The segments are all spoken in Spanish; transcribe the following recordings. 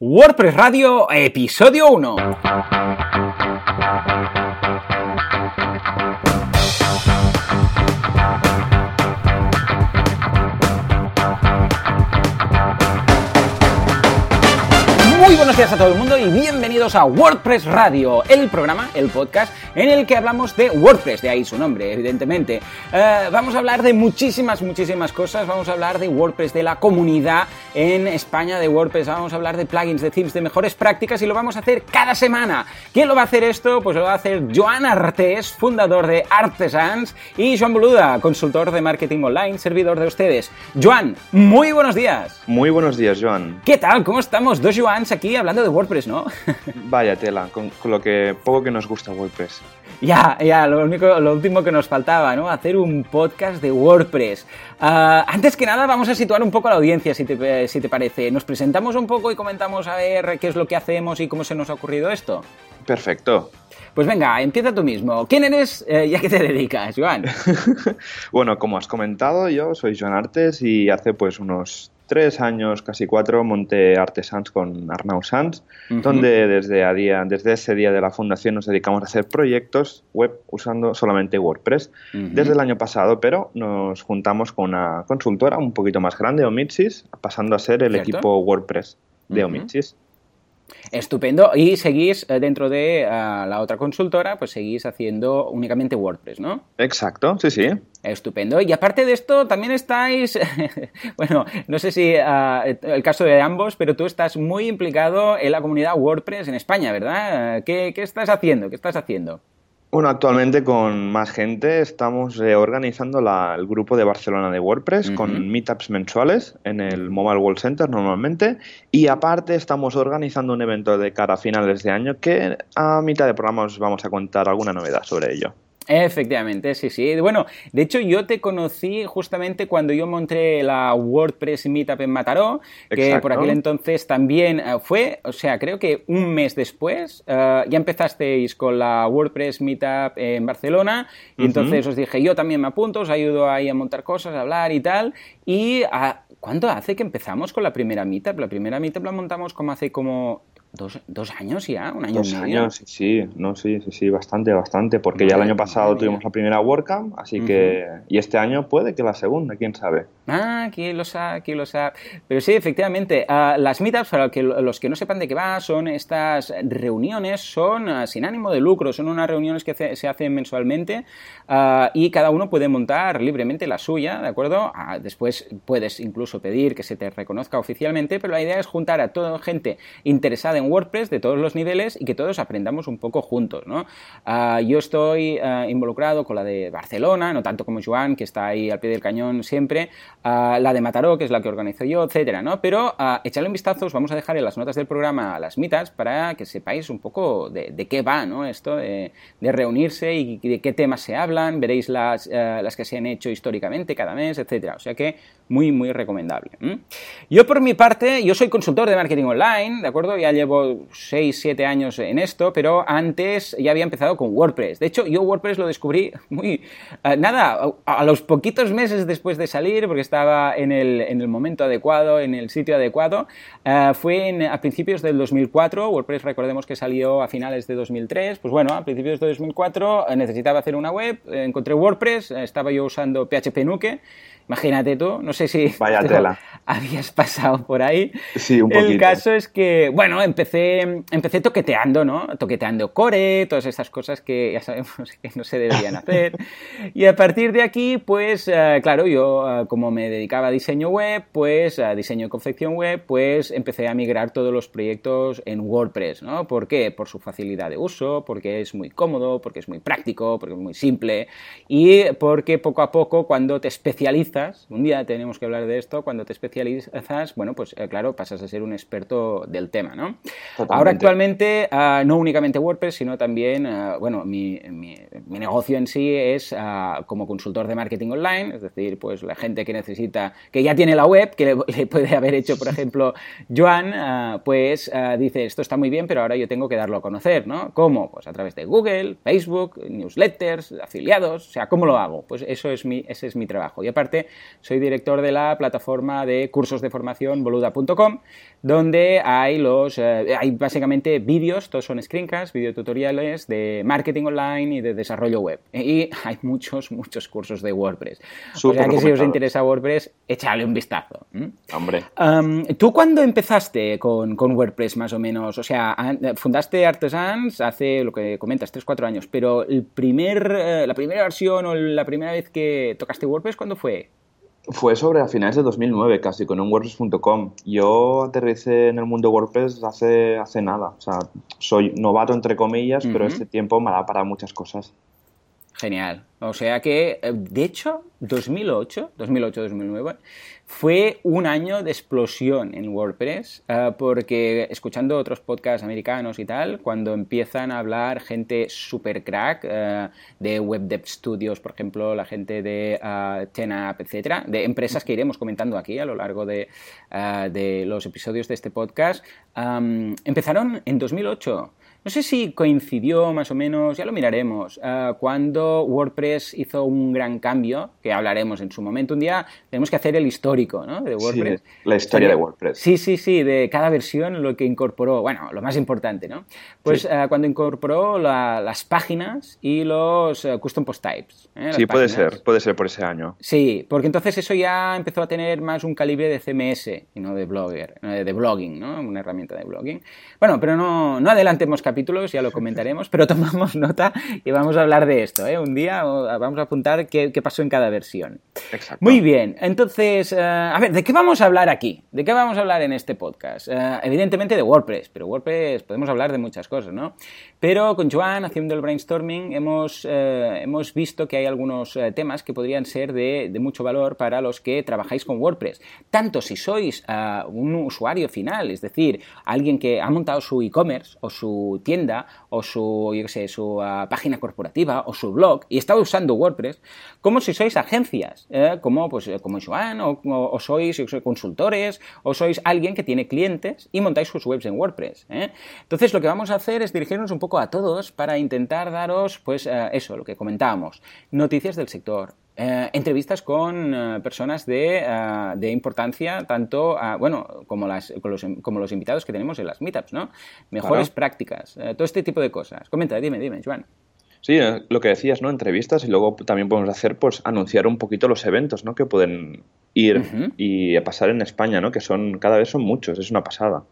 WordPress Radio, episodio 1. Días a todo el mundo y bienvenidos a WordPress Radio, el programa, el podcast en el que hablamos de WordPress, de ahí su nombre, evidentemente. Eh, vamos a hablar de muchísimas, muchísimas cosas. Vamos a hablar de WordPress, de la comunidad en España de WordPress. Vamos a hablar de plugins, de themes, de mejores prácticas y lo vamos a hacer cada semana. ¿Quién lo va a hacer esto? Pues lo va a hacer Joan Artés, fundador de Artesans, y Joan Boluda, consultor de marketing online, servidor de ustedes. Joan, muy buenos días. Muy buenos días, Joan. ¿Qué tal? ¿Cómo estamos? Dos Joans aquí hablando de WordPress, ¿no? Vaya tela, con, con lo que poco que nos gusta WordPress. Ya, ya, lo, único, lo último que nos faltaba, ¿no? Hacer un podcast de WordPress. Ah, antes que nada, vamos a situar un poco a la audiencia, si te, si te parece. Nos presentamos un poco y comentamos a ver qué es lo que hacemos y cómo se nos ha ocurrido esto. Perfecto. Pues venga, empieza tú mismo. ¿Quién eres eh, y a qué te dedicas, Joan? bueno, como has comentado, yo soy Joan Artes y hace pues unos tres años, casi cuatro, monté Artesans con Arnau Sanz, donde desde, a día, desde ese día de la fundación nos dedicamos a hacer proyectos web usando solamente WordPress. Desde el año pasado, pero nos juntamos con una consultora un poquito más grande, Omitsis, pasando a ser el equipo WordPress de Omitsis. Estupendo. Y seguís eh, dentro de uh, la otra consultora, pues seguís haciendo únicamente WordPress, ¿no? Exacto, sí, sí. Estupendo. Y aparte de esto, también estáis, bueno, no sé si uh, el caso de ambos, pero tú estás muy implicado en la comunidad WordPress en España, ¿verdad? ¿Qué, qué estás haciendo? ¿Qué estás haciendo? Bueno, actualmente con más gente estamos reorganizando la, el grupo de Barcelona de WordPress uh -huh. con meetups mensuales en el Mobile World Center normalmente y aparte estamos organizando un evento de cara a finales de año que a mitad de programa os vamos a contar alguna novedad sobre ello. Efectivamente, sí, sí. Bueno, de hecho yo te conocí justamente cuando yo monté la WordPress Meetup en Mataró, que Exacto. por aquel entonces también uh, fue, o sea, creo que un mes después uh, ya empezasteis con la WordPress Meetup en Barcelona y uh -huh. entonces os dije, yo también me apunto, os ayudo ahí a montar cosas, a hablar y tal. Y uh, ¿cuánto hace que empezamos con la primera Meetup? La primera Meetup la montamos como hace como Dos, dos, años ya, un año dos y medio. años, sí, sí, no, sí, sí, sí, bastante, bastante, porque ya el año pasado tuvimos la primera WordCamp, así uh -huh. que, y este año puede que la segunda, quién sabe. Ah, quién lo sabe, quién lo sabe. Pero sí, efectivamente, uh, las meetups, para que, los que no sepan de qué va, son estas reuniones, son uh, sin ánimo de lucro, son unas reuniones que se hacen mensualmente y cada uno puede montar libremente la suya, ¿de acuerdo? después puedes incluso pedir que se te reconozca oficialmente, pero la idea es juntar a toda gente interesada en WordPress de todos los niveles y que todos aprendamos un poco juntos, ¿no? Uh, yo estoy uh, involucrado con la de Barcelona, no tanto como Joan, que está ahí al pie del cañón siempre, uh, la de Mataró, que es la que organizo yo, etcétera, ¿no? Pero echarle un vistazo, os vamos a dejar en las notas del programa las mitas para que sepáis un poco de, qué va, ¿no? Esto de, reunirse y de qué temas se hablan, veréis las, las que se han hecho históricamente cada mes, etcétera. O sea que muy, muy recomendable. Yo por mi parte, yo soy consultor de marketing online, ¿de acuerdo? Ya llevo 6, 7 años en esto, pero antes ya había empezado con WordPress. De hecho, yo WordPress lo descubrí muy, uh, nada, a, a, los poquitos meses después de salir, porque estaba en el, en el momento adecuado, en el sitio adecuado. Uh, fue en, a principios del 2004, WordPress recordemos que salió a finales de 2003, pues bueno, a principios de 2004 necesitaba hacer una web, encontré WordPress, estaba yo usando PHP Nuke, Imagínate tú, no sé si Vaya tela. habías pasado por ahí. Sí, un poquito. El caso es que, bueno, empecé, empecé toqueteando, ¿no? Toqueteando core, todas esas cosas que ya sabemos que no se deberían hacer. y a partir de aquí, pues, uh, claro, yo uh, como me dedicaba a diseño web, pues, a diseño de confección web, pues empecé a migrar todos los proyectos en WordPress, ¿no? ¿Por qué? Por su facilidad de uso, porque es muy cómodo, porque es muy práctico, porque es muy simple y porque poco a poco cuando te especializas un día tenemos que hablar de esto, cuando te especializas, bueno, pues eh, claro, pasas a ser un experto del tema, ¿no? Totalmente. Ahora actualmente, uh, no únicamente WordPress, sino también, uh, bueno, mi, mi, mi, negocio en sí es uh, como consultor de marketing online, es decir, pues la gente que necesita, que ya tiene la web, que le, le puede haber hecho, por ejemplo, Joan, pues dice, esto está muy bien, pero ahora yo tengo que darlo a conocer, ¿no? ¿Cómo? Pues a través de Google, Facebook, newsletters, afiliados, o sea, ¿cómo lo hago? Pues eso es mi, ese es mi trabajo. Y aparte, soy director de la plataforma de cursos de formación boluda.com, donde hay los eh, hay básicamente vídeos, todos son screencasts, videotutoriales de marketing online y de desarrollo web. Y hay muchos, muchos cursos de WordPress. o sea que si os interesa WordPress, échale un vistazo. Hombre. ¿Tú cuándo empezaste con, con, WordPress más o menos? O sea, fundaste Artesans hace lo que comentas, 3-4 años, pero el primer, eh, la primera versión o la primera vez que tocaste WordPress, ¿cuándo fue? Fue sobre a finales de 2009 casi, con un WordPress.com. Yo aterricé en el mundo WordPress hace, hace nada. O sea, soy novato entre comillas, pero este tiempo me da para muchas cosas. Genial. O sea que, eh, de hecho, 2008, 2008-2009, fue un año de explosión en WordPress, eh, porque escuchando otros podcasts americanos y tal, cuando empiezan a hablar gente super crack eh, de Web Dev Studios, por ejemplo, la gente de TenApp, etcétera, de empresas que iremos comentando aquí a lo largo de los episodios de este podcast, empezaron en 2008 no sé si coincidió más o menos, ya lo miraremos, eh, cuando WordPress hizo un gran cambio, que hablaremos en su momento. Un día tenemos que hacer el histórico ¿no? de WordPress. Sí, la historia de WordPress. Sí, sí, sí, de cada versión lo que incorporó, bueno, lo más importante, ¿no? Pues eh, cuando incorporó las páginas y los eh, custom post types. sí, puede ser, puede ser por ese año. Sí, porque entonces eso ya empezó a tener más un calibre de CMS y no de blogger, de blogging, ¿no? Una herramienta de blogging. Bueno, pero no, no adelantemos capítulos, ya lo comentaremos, pero tomamos nota y vamos a hablar de esto. ¿eh? Un día vamos a apuntar qué, pasó en cada versión. Exacto. Muy bien, entonces, eh, a ver, ¿de qué vamos a hablar aquí? ¿De qué vamos a hablar en este podcast? Eh, evidentemente de WordPress, pero WordPress podemos hablar de muchas cosas, ¿no? Pero con Joan, haciendo el brainstorming, hemos, hemos visto que hay algunos temas que podrían ser de, de, mucho valor para los que trabajáis con WordPress. Tanto si sois un usuario final, es decir, alguien que ha montado su e-commerce o su tienda o su, yo sé, su ah, página corporativa o su blog y está usando WordPress, como si sois agencias, ¿eh? como, pues, eh, como Joan o, sois, consultores o sois alguien que tiene clientes y montáis sus webs en WordPress. ¿eh? Entonces lo que vamos a hacer es dirigirnos un poco a todos para intentar daros, pues eso, lo que comentábamos, noticias del sector, eh, entrevistas con eh, personas de, eh, de, importancia, tanto bueno, como, las, los, como los invitados que tenemos en las meetups, ¿no? Mejores prácticas, todo este tipo de cosas. Comenta, dime, dime, Joan. Sí, lo que decías, ¿no? Entrevistas y luego también podemos hacer, pues, anunciar un poquito los eventos, ¿no? Que pueden ir y pasar en España, ¿no? Que son, cada vez son muchos, es una pasada.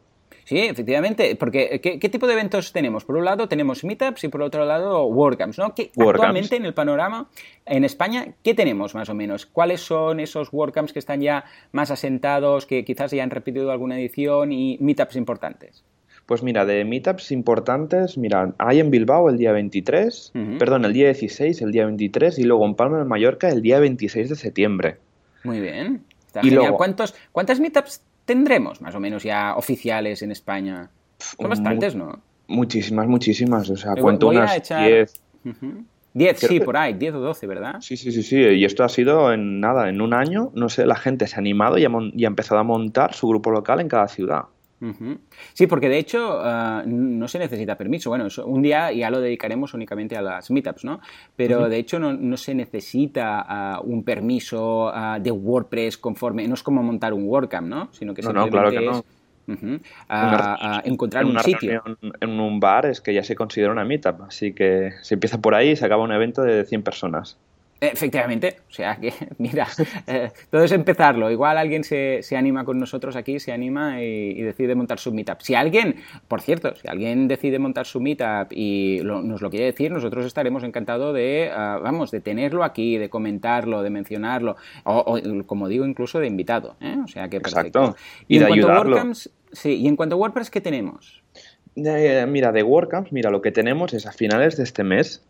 Sí, efectivamente, porque ¿qué, tipo de eventos tenemos? Por un lado tenemos meetups y por otro lado WordCamps, ¿no? ¿Qué, actualmente en el panorama en España, ¿qué tenemos más o menos? ¿Cuáles son esos WordCamps que están ya más asentados, que quizás ya han repetido alguna edición y meetups importantes? Pues mira, de meetups importantes, mira, hay en Bilbao el día 23, perdón, el día 16, el día 23 y luego en Palma de Mallorca el día 26 de septiembre. Muy bien. Está y genial. ¿Cuántos, ¿Cuántas meetups tendremos más o menos ya oficiales en España? Son bastantes, ¿no? Muchísimas, muchísimas. O sea, cuento unas 10. 10, sí, por ahí, 10 o 12, ¿verdad? Sí, sí, sí, sí. Y esto ha sido en nada, en un año, no sé, la gente se ha animado y ha, y ha empezado a montar su grupo local en cada ciudad. Sí, porque de hecho ah, no se necesita permiso. Bueno, un día ya lo dedicaremos únicamente a las meetups, ¿no? Pero de hecho no, se necesita ah, un permiso ah, de WordPress conforme. No es como montar un WordCamp, ¿no? Sino que simplemente es. encontrar un sitio. En un bar es que ya se considera una meetup, así que se empieza por ahí y se acaba un evento de 100 personas. Efectivamente, o sea que, mira, eh, todo es empezarlo. Igual alguien se, se, anima con nosotros aquí, se anima y, decide montar su meetup. Si alguien, por cierto, si alguien decide montar su meetup y nos lo quiere decir, nosotros estaremos encantados de, ah, vamos, de tenerlo aquí, de comentarlo, de mencionarlo, o, como digo, incluso de invitado. ¿eh? O sea que perfecto. Exacto. Y, de ayudarlo. sí, y en cuanto a WordPress, ¿qué tenemos? Eh, mira, de WordCamps, mira, lo que tenemos es a finales de este mes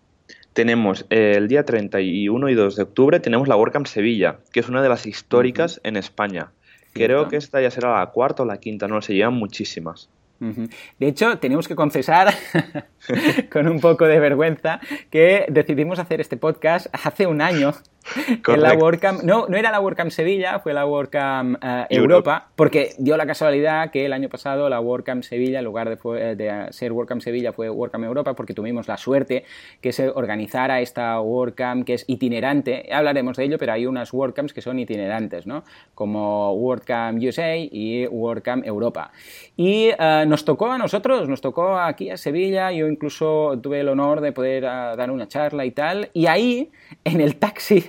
tenemos eh, el día 31 y 2 de octubre, tenemos la WordCamp Sevilla, que es una de las históricas en España. Creo que esta ya será la cuarta o la quinta, no se llevan muchísimas. De hecho, tenemos que confesar, con un poco de vergüenza, que decidimos hacer este podcast hace un año en la WordCamp, no, no era la WordCamp Sevilla, fue la WordCamp uh, Europa, porque dio la casualidad que el año pasado la WordCamp Sevilla, en lugar de, de, ser WordCamp Sevilla, fue WordCamp Europa, porque tuvimos la suerte que se organizara esta WordCamp que es itinerante. Hablaremos de ello, pero hay unas WordCamps que son itinerantes, ¿no? Como WordCamp USA y WordCamp Europa. Y uh, nos tocó a nosotros, nos tocó aquí a Sevilla, yo incluso tuve el honor de poder uh, dar una charla y tal, y ahí, en el taxi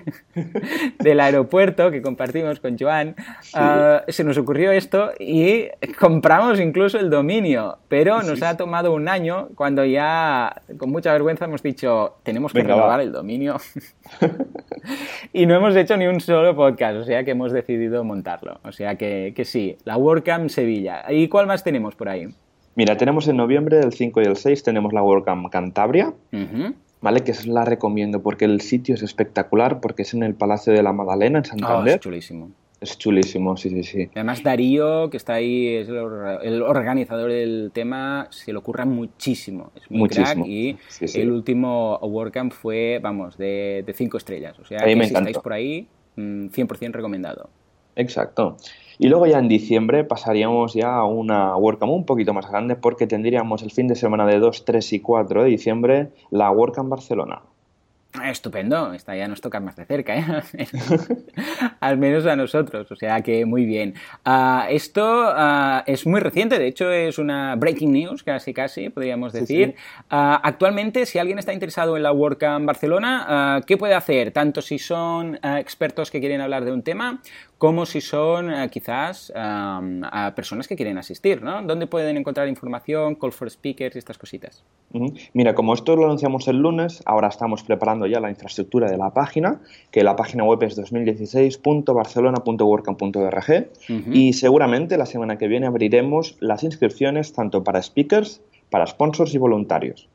del aeropuerto que compartimos con Joan, sí. uh, se nos ocurrió esto y compramos incluso el dominio, pero nos sí. ha tomado un año cuando ya con mucha vergüenza hemos dicho, tenemos que Venga, renovar va. el dominio. y no hemos hecho ni un solo podcast, o sea que hemos decidido montarlo. O sea que, que sí, la WordCamp Sevilla. ¿Y cuál más tenemos por ahí? Mira, tenemos en noviembre, el 5 y el 6, tenemos la WordCamp Cantabria. Uh -huh. ¿Vale? Que la recomiendo porque el sitio es espectacular, porque es en el Palacio de la Magdalena, en Santander. Oh, es chulísimo. Es chulísimo, sí, sí, sí. Además, Darío, que está ahí, es el, el organizador del tema, se le ocurra muchísimo. Es muy muchísimo. crack y sí, sí. el último WordCamp fue, vamos, de, de cinco estrellas. O sea, que si estáis por ahí, 100% mm, recomendado. Exacto. Y luego ya en diciembre pasaríamos ya a una WordCamp un poquito más grande porque tendríamos el fin de semana de 2, 3 y 4 de diciembre la WordCamp Barcelona. Estupendo, esta ya nos toca más de cerca, ¿eh? al menos a nosotros, o sea que muy bien. Uh, esto uh, es muy reciente, de hecho es una breaking news, casi casi, podríamos decir. Sí, sí. Uh, actualmente, si alguien está interesado en la WordCamp Barcelona, ¿qué puede hacer? Tanto si son expertos que quieren hablar de un tema, como si son quizás personas que quieren asistir, ¿no? ¿Dónde pueden encontrar información, call for speakers y estas cositas? -huh. Mira, como esto lo anunciamos el lunes, ahora estamos preparando ya la infraestructura de la página, que la página web es 2016.barcelona.workcamp.org uh -huh. y seguramente la semana que viene abriremos las inscripciones tanto para speakers, para sponsors y voluntarios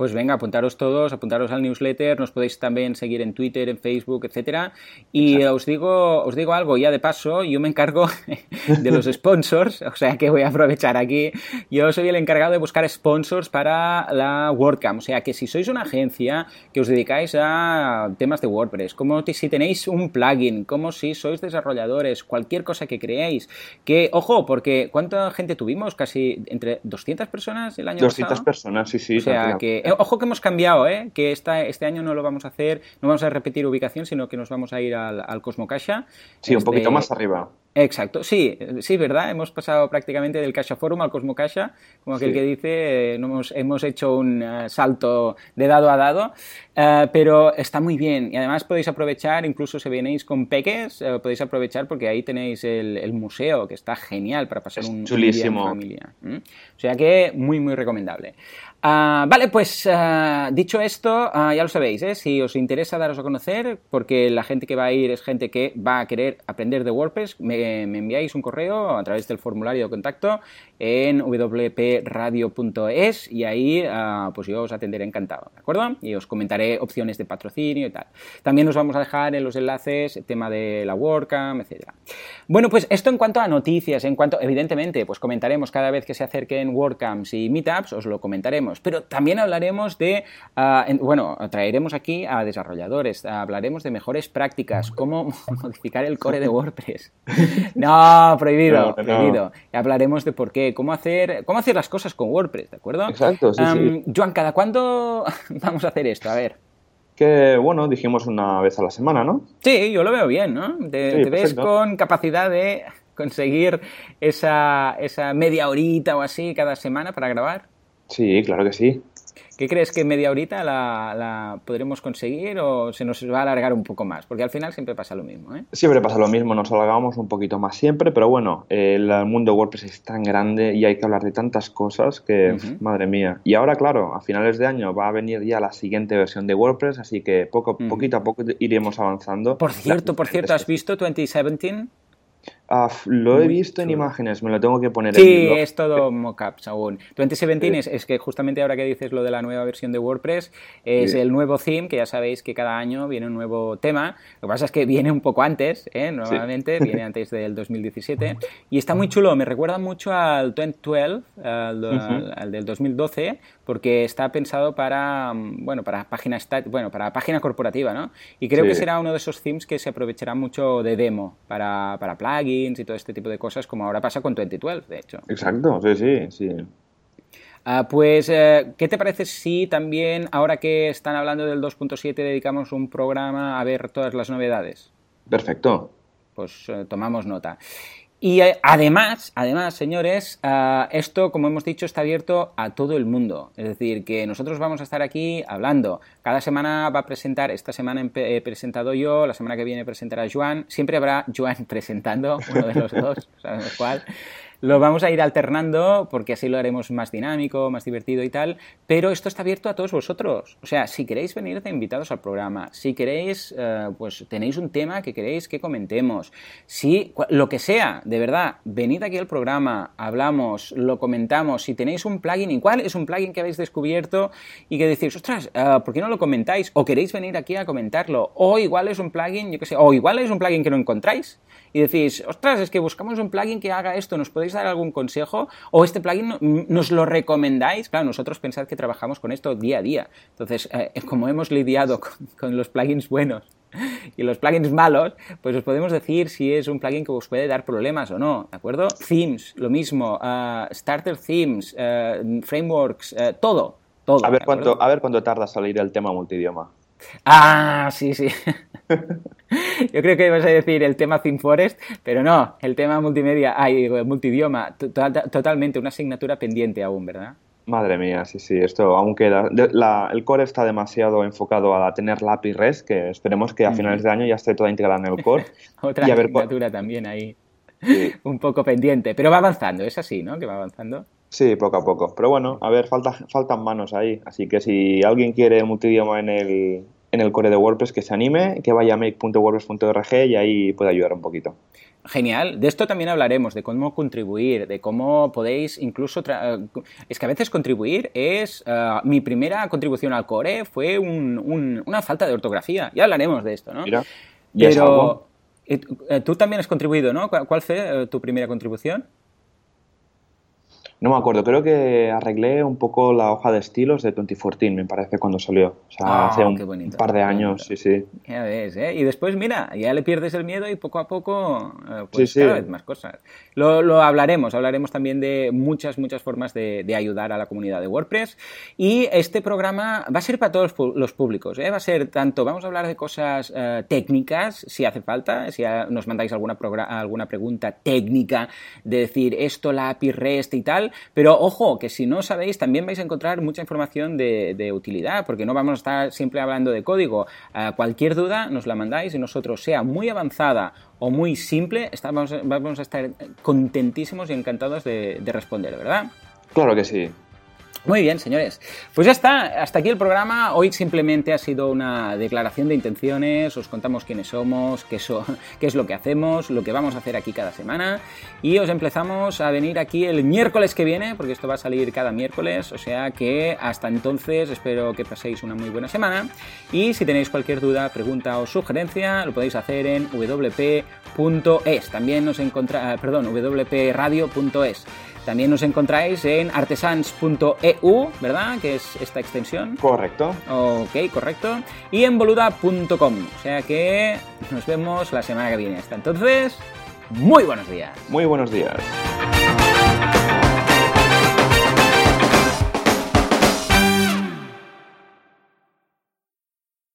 pues venga, apuntaros todos, apuntaros al newsletter, nos podéis también seguir en Twitter, en Facebook, etcétera. Y os digo, os digo algo ya de paso, yo me encargo de los sponsors, o sea que voy a aprovechar aquí. Yo soy el encargado de buscar sponsors para la WordCamp, o sea que si sois una agencia que os dedicáis a temas de WordPress, como si tenéis un plugin, como si sois desarrolladores, cualquier cosa que creéis, que, ojo, porque ¿cuánta gente tuvimos? Casi entre 200 personas el año 200 pasado. 200 personas, sí, sí. O sea que ojo que hemos cambiado, ¿eh? que esta, este año no lo vamos a hacer, no vamos a repetir ubicación, sino que nos vamos a ir al, al Cosmocasha. Sí, este... un poquito más arriba. Exacto, sí, sí, ¿verdad? Hemos pasado prácticamente del Cacha Forum al Cosmocasha, como aquel sí. que dice, eh, hemos, hemos, hecho un uh, salto de dado a dado, uh, pero está muy bien y además podéis aprovechar, incluso si venéis con peques, uh, podéis aprovechar porque ahí tenéis el, el, museo que está genial para pasar un, un, día en familia. ¿Mm? O sea que muy, muy recomendable. Uh, vale, pues uh, dicho esto, uh, ya lo sabéis, ¿eh? si os interesa daros a conocer, porque la gente que va a ir es gente que va a querer aprender de WordPress, me, enviáis un correo a través del formulario de contacto en wpradio.es y ahí pues yo os atenderé encantado, ¿de acuerdo? Y os comentaré opciones de patrocinio y tal. También os vamos a dejar en los enlaces el tema de la WordCamp, etc. Bueno, pues esto en cuanto a noticias, en cuanto, evidentemente, pues comentaremos cada vez que se acerquen WordCamps y Meetups, os lo comentaremos pero también hablaremos de, uh, en, bueno, traeremos aquí a desarrolladores, hablaremos de mejores prácticas, cómo modificar el core de WordPress. no, prohibido, no, no. prohibido. Y hablaremos de por qué, cómo hacer, cómo hacer las cosas con WordPress, ¿de acuerdo? Exacto, sí, um, sí. Joan, ¿cada cuándo vamos a hacer esto? A ver que, bueno, dijimos una vez a la semana, ¿no? Sí, yo lo veo bien, ¿no? Te, sí, te ves con capacidad de conseguir esa, esa media horita o así cada semana para grabar. Sí, claro que sí. ¿Qué crees que media horita la, la, podremos conseguir o se nos va a alargar un poco más? Porque al final siempre pasa lo mismo. ¿eh? Siempre pasa lo mismo, nos alargamos un poquito más siempre, pero bueno, el mundo WordPress es tan grande y hay que hablar de tantas cosas que, uh -huh. madre mía. Y ahora, claro, a finales de año va a venir ya la siguiente versión de WordPress, así que poco, uh -huh. poquito a poco iremos avanzando. Por cierto, por cierto, ¿has visto 2017? Ah, lo he visto en imágenes, me lo tengo que poner sí, en es todo mockups aún. 2017 es, es, que justamente ahora que dices lo de la nueva versión de WordPress, es el nuevo theme, que ya sabéis que cada año viene un nuevo tema. Lo que pasa es que viene un poco antes, ¿eh? normalmente, viene antes del 2017. Y está muy chulo, me recuerda mucho al 2012, al, al del 2012, porque está pensado para, bueno, para página, bueno, para página corporativa, ¿no? Y creo que será uno de esos themes que se aprovechará mucho de demo para, para plugins y todo este tipo de cosas, como ahora pasa con 2012, de hecho. Exacto, sí, sí, sí. Ah, pues, eh, ¿qué te parece si también, ahora que están hablando del 2.7, dedicamos un programa a ver todas las novedades? Perfecto. Pues eh, tomamos nota. Y eh, además, además, señores, ah, esto, como hemos dicho, está abierto a todo el mundo. Es decir, que nosotros vamos a estar aquí hablando. Cada semana va a presentar, esta semana he presentado yo, la semana que viene presentará Joan. Siempre habrá Joan presentando, uno de los dos, ¿sabes cuál? Lo vamos a ir alternando porque así lo haremos más dinámico, más divertido y tal, pero esto está abierto a todos vosotros. O sea, si queréis venir de invitados al programa, si queréis, eh, pues tenéis un tema que queréis que comentemos, si lo que sea, de verdad, venid aquí al programa, hablamos, lo comentamos, si tenéis un plugin, ¿y cuál es un plugin que habéis descubierto y que decís, ostras, eh, ¿por qué no lo comentáis? O queréis venir aquí a comentarlo, o igual es un plugin, yo qué sé, o igual es un plugin que no encontráis y decís, ostras, es que buscamos un plugin que haga esto, ¿nos podéis dar algún consejo? ¿O este plugin nos lo recomendáis? Claro, nosotros pensad que trabajamos con esto día a día. Entonces, eh, como hemos lidiado con, los plugins buenos y los plugins malos, pues os podemos decir si es un plugin que os puede dar problemas o no, ¿de acuerdo? Themes, lo mismo, uh, starter themes, uh, frameworks, uh, todo, todo. A ver, cuánto, a ver cuánto tarda salir el tema multidioma. Ah, sí, sí. Yo creo que ibas a decir el tema ThemeForest, pero no, el tema multimedia, ay, multidioma, totalmente una asignatura pendiente aún, ¿verdad? Madre mía, sí, sí, esto aún queda. el core está demasiado enfocado a tener la API REST, que esperemos que a finales de año ya esté toda integrada en el core. Otra asignatura también ahí, un poco pendiente, pero va avanzando, es así, ¿no? Que va avanzando. Sí, poco a poco. Pero bueno, a ver, falta, faltan manos ahí. Así que si alguien quiere multidioma en el, en el core de WordPress, que se anime, que vaya a make.wordpress.org y ahí puede ayudar un poquito. Genial. De esto también hablaremos, de cómo contribuir, de cómo podéis incluso... Es que a veces contribuir es... Eh, mi primera contribución al core fue una falta de ortografía. Ya hablaremos de esto, ¿no? Mira, Pero... Eh, tú también has contribuido, ¿no? ¿Cuál fue eh, tu primera contribución? No me acuerdo, creo que arreglé un poco la hoja de estilos de 2014, me parece, cuando salió. O sea, ah, hace un par de años, sí, sí. Ya ves, ¿eh? Y después, mira, ya le pierdes el miedo y poco a poco, eh, pues cada vez más cosas. Lo, lo, hablaremos, hablaremos también de muchas, muchas formas de, de, ayudar a la comunidad de WordPress. Y este programa va a ser para todos los públicos, ¿eh? Va a ser tanto, vamos a hablar de cosas eh, técnicas, si hace falta, si nos mandáis alguna, alguna pregunta técnica de decir esto, la API REST y tal, pero ojo, que si no sabéis, también vais a encontrar mucha información de, utilidad, porque no vamos a estar siempre hablando de código. Eh, cualquier duda nos la mandáis y nosotros, sea muy avanzada o muy simple, estamos, vamos a estar contentísimos y encantados de, de responder, ¿verdad? Claro que sí. Muy bien, señores. Pues ya está, hasta aquí el programa. Hoy simplemente ha sido una declaración de intenciones, os contamos quiénes somos, qué, qué, es lo que hacemos, lo que vamos a hacer aquí cada semana y os empezamos a venir aquí el miércoles que viene, porque esto va a salir cada miércoles, o sea que hasta entonces espero que paséis una muy buena semana y si tenéis cualquier duda, pregunta o sugerencia, lo podéis hacer en wp.es. También nos encontra, perdón, wpradio.es. También nos encontráis en artesans.eu, ¿verdad? Que es esta extensión. Correcto. Ok, correcto. Y en boluda.com. O sea que nos vemos la semana que viene. Hasta entonces, muy buenos días. Muy buenos días.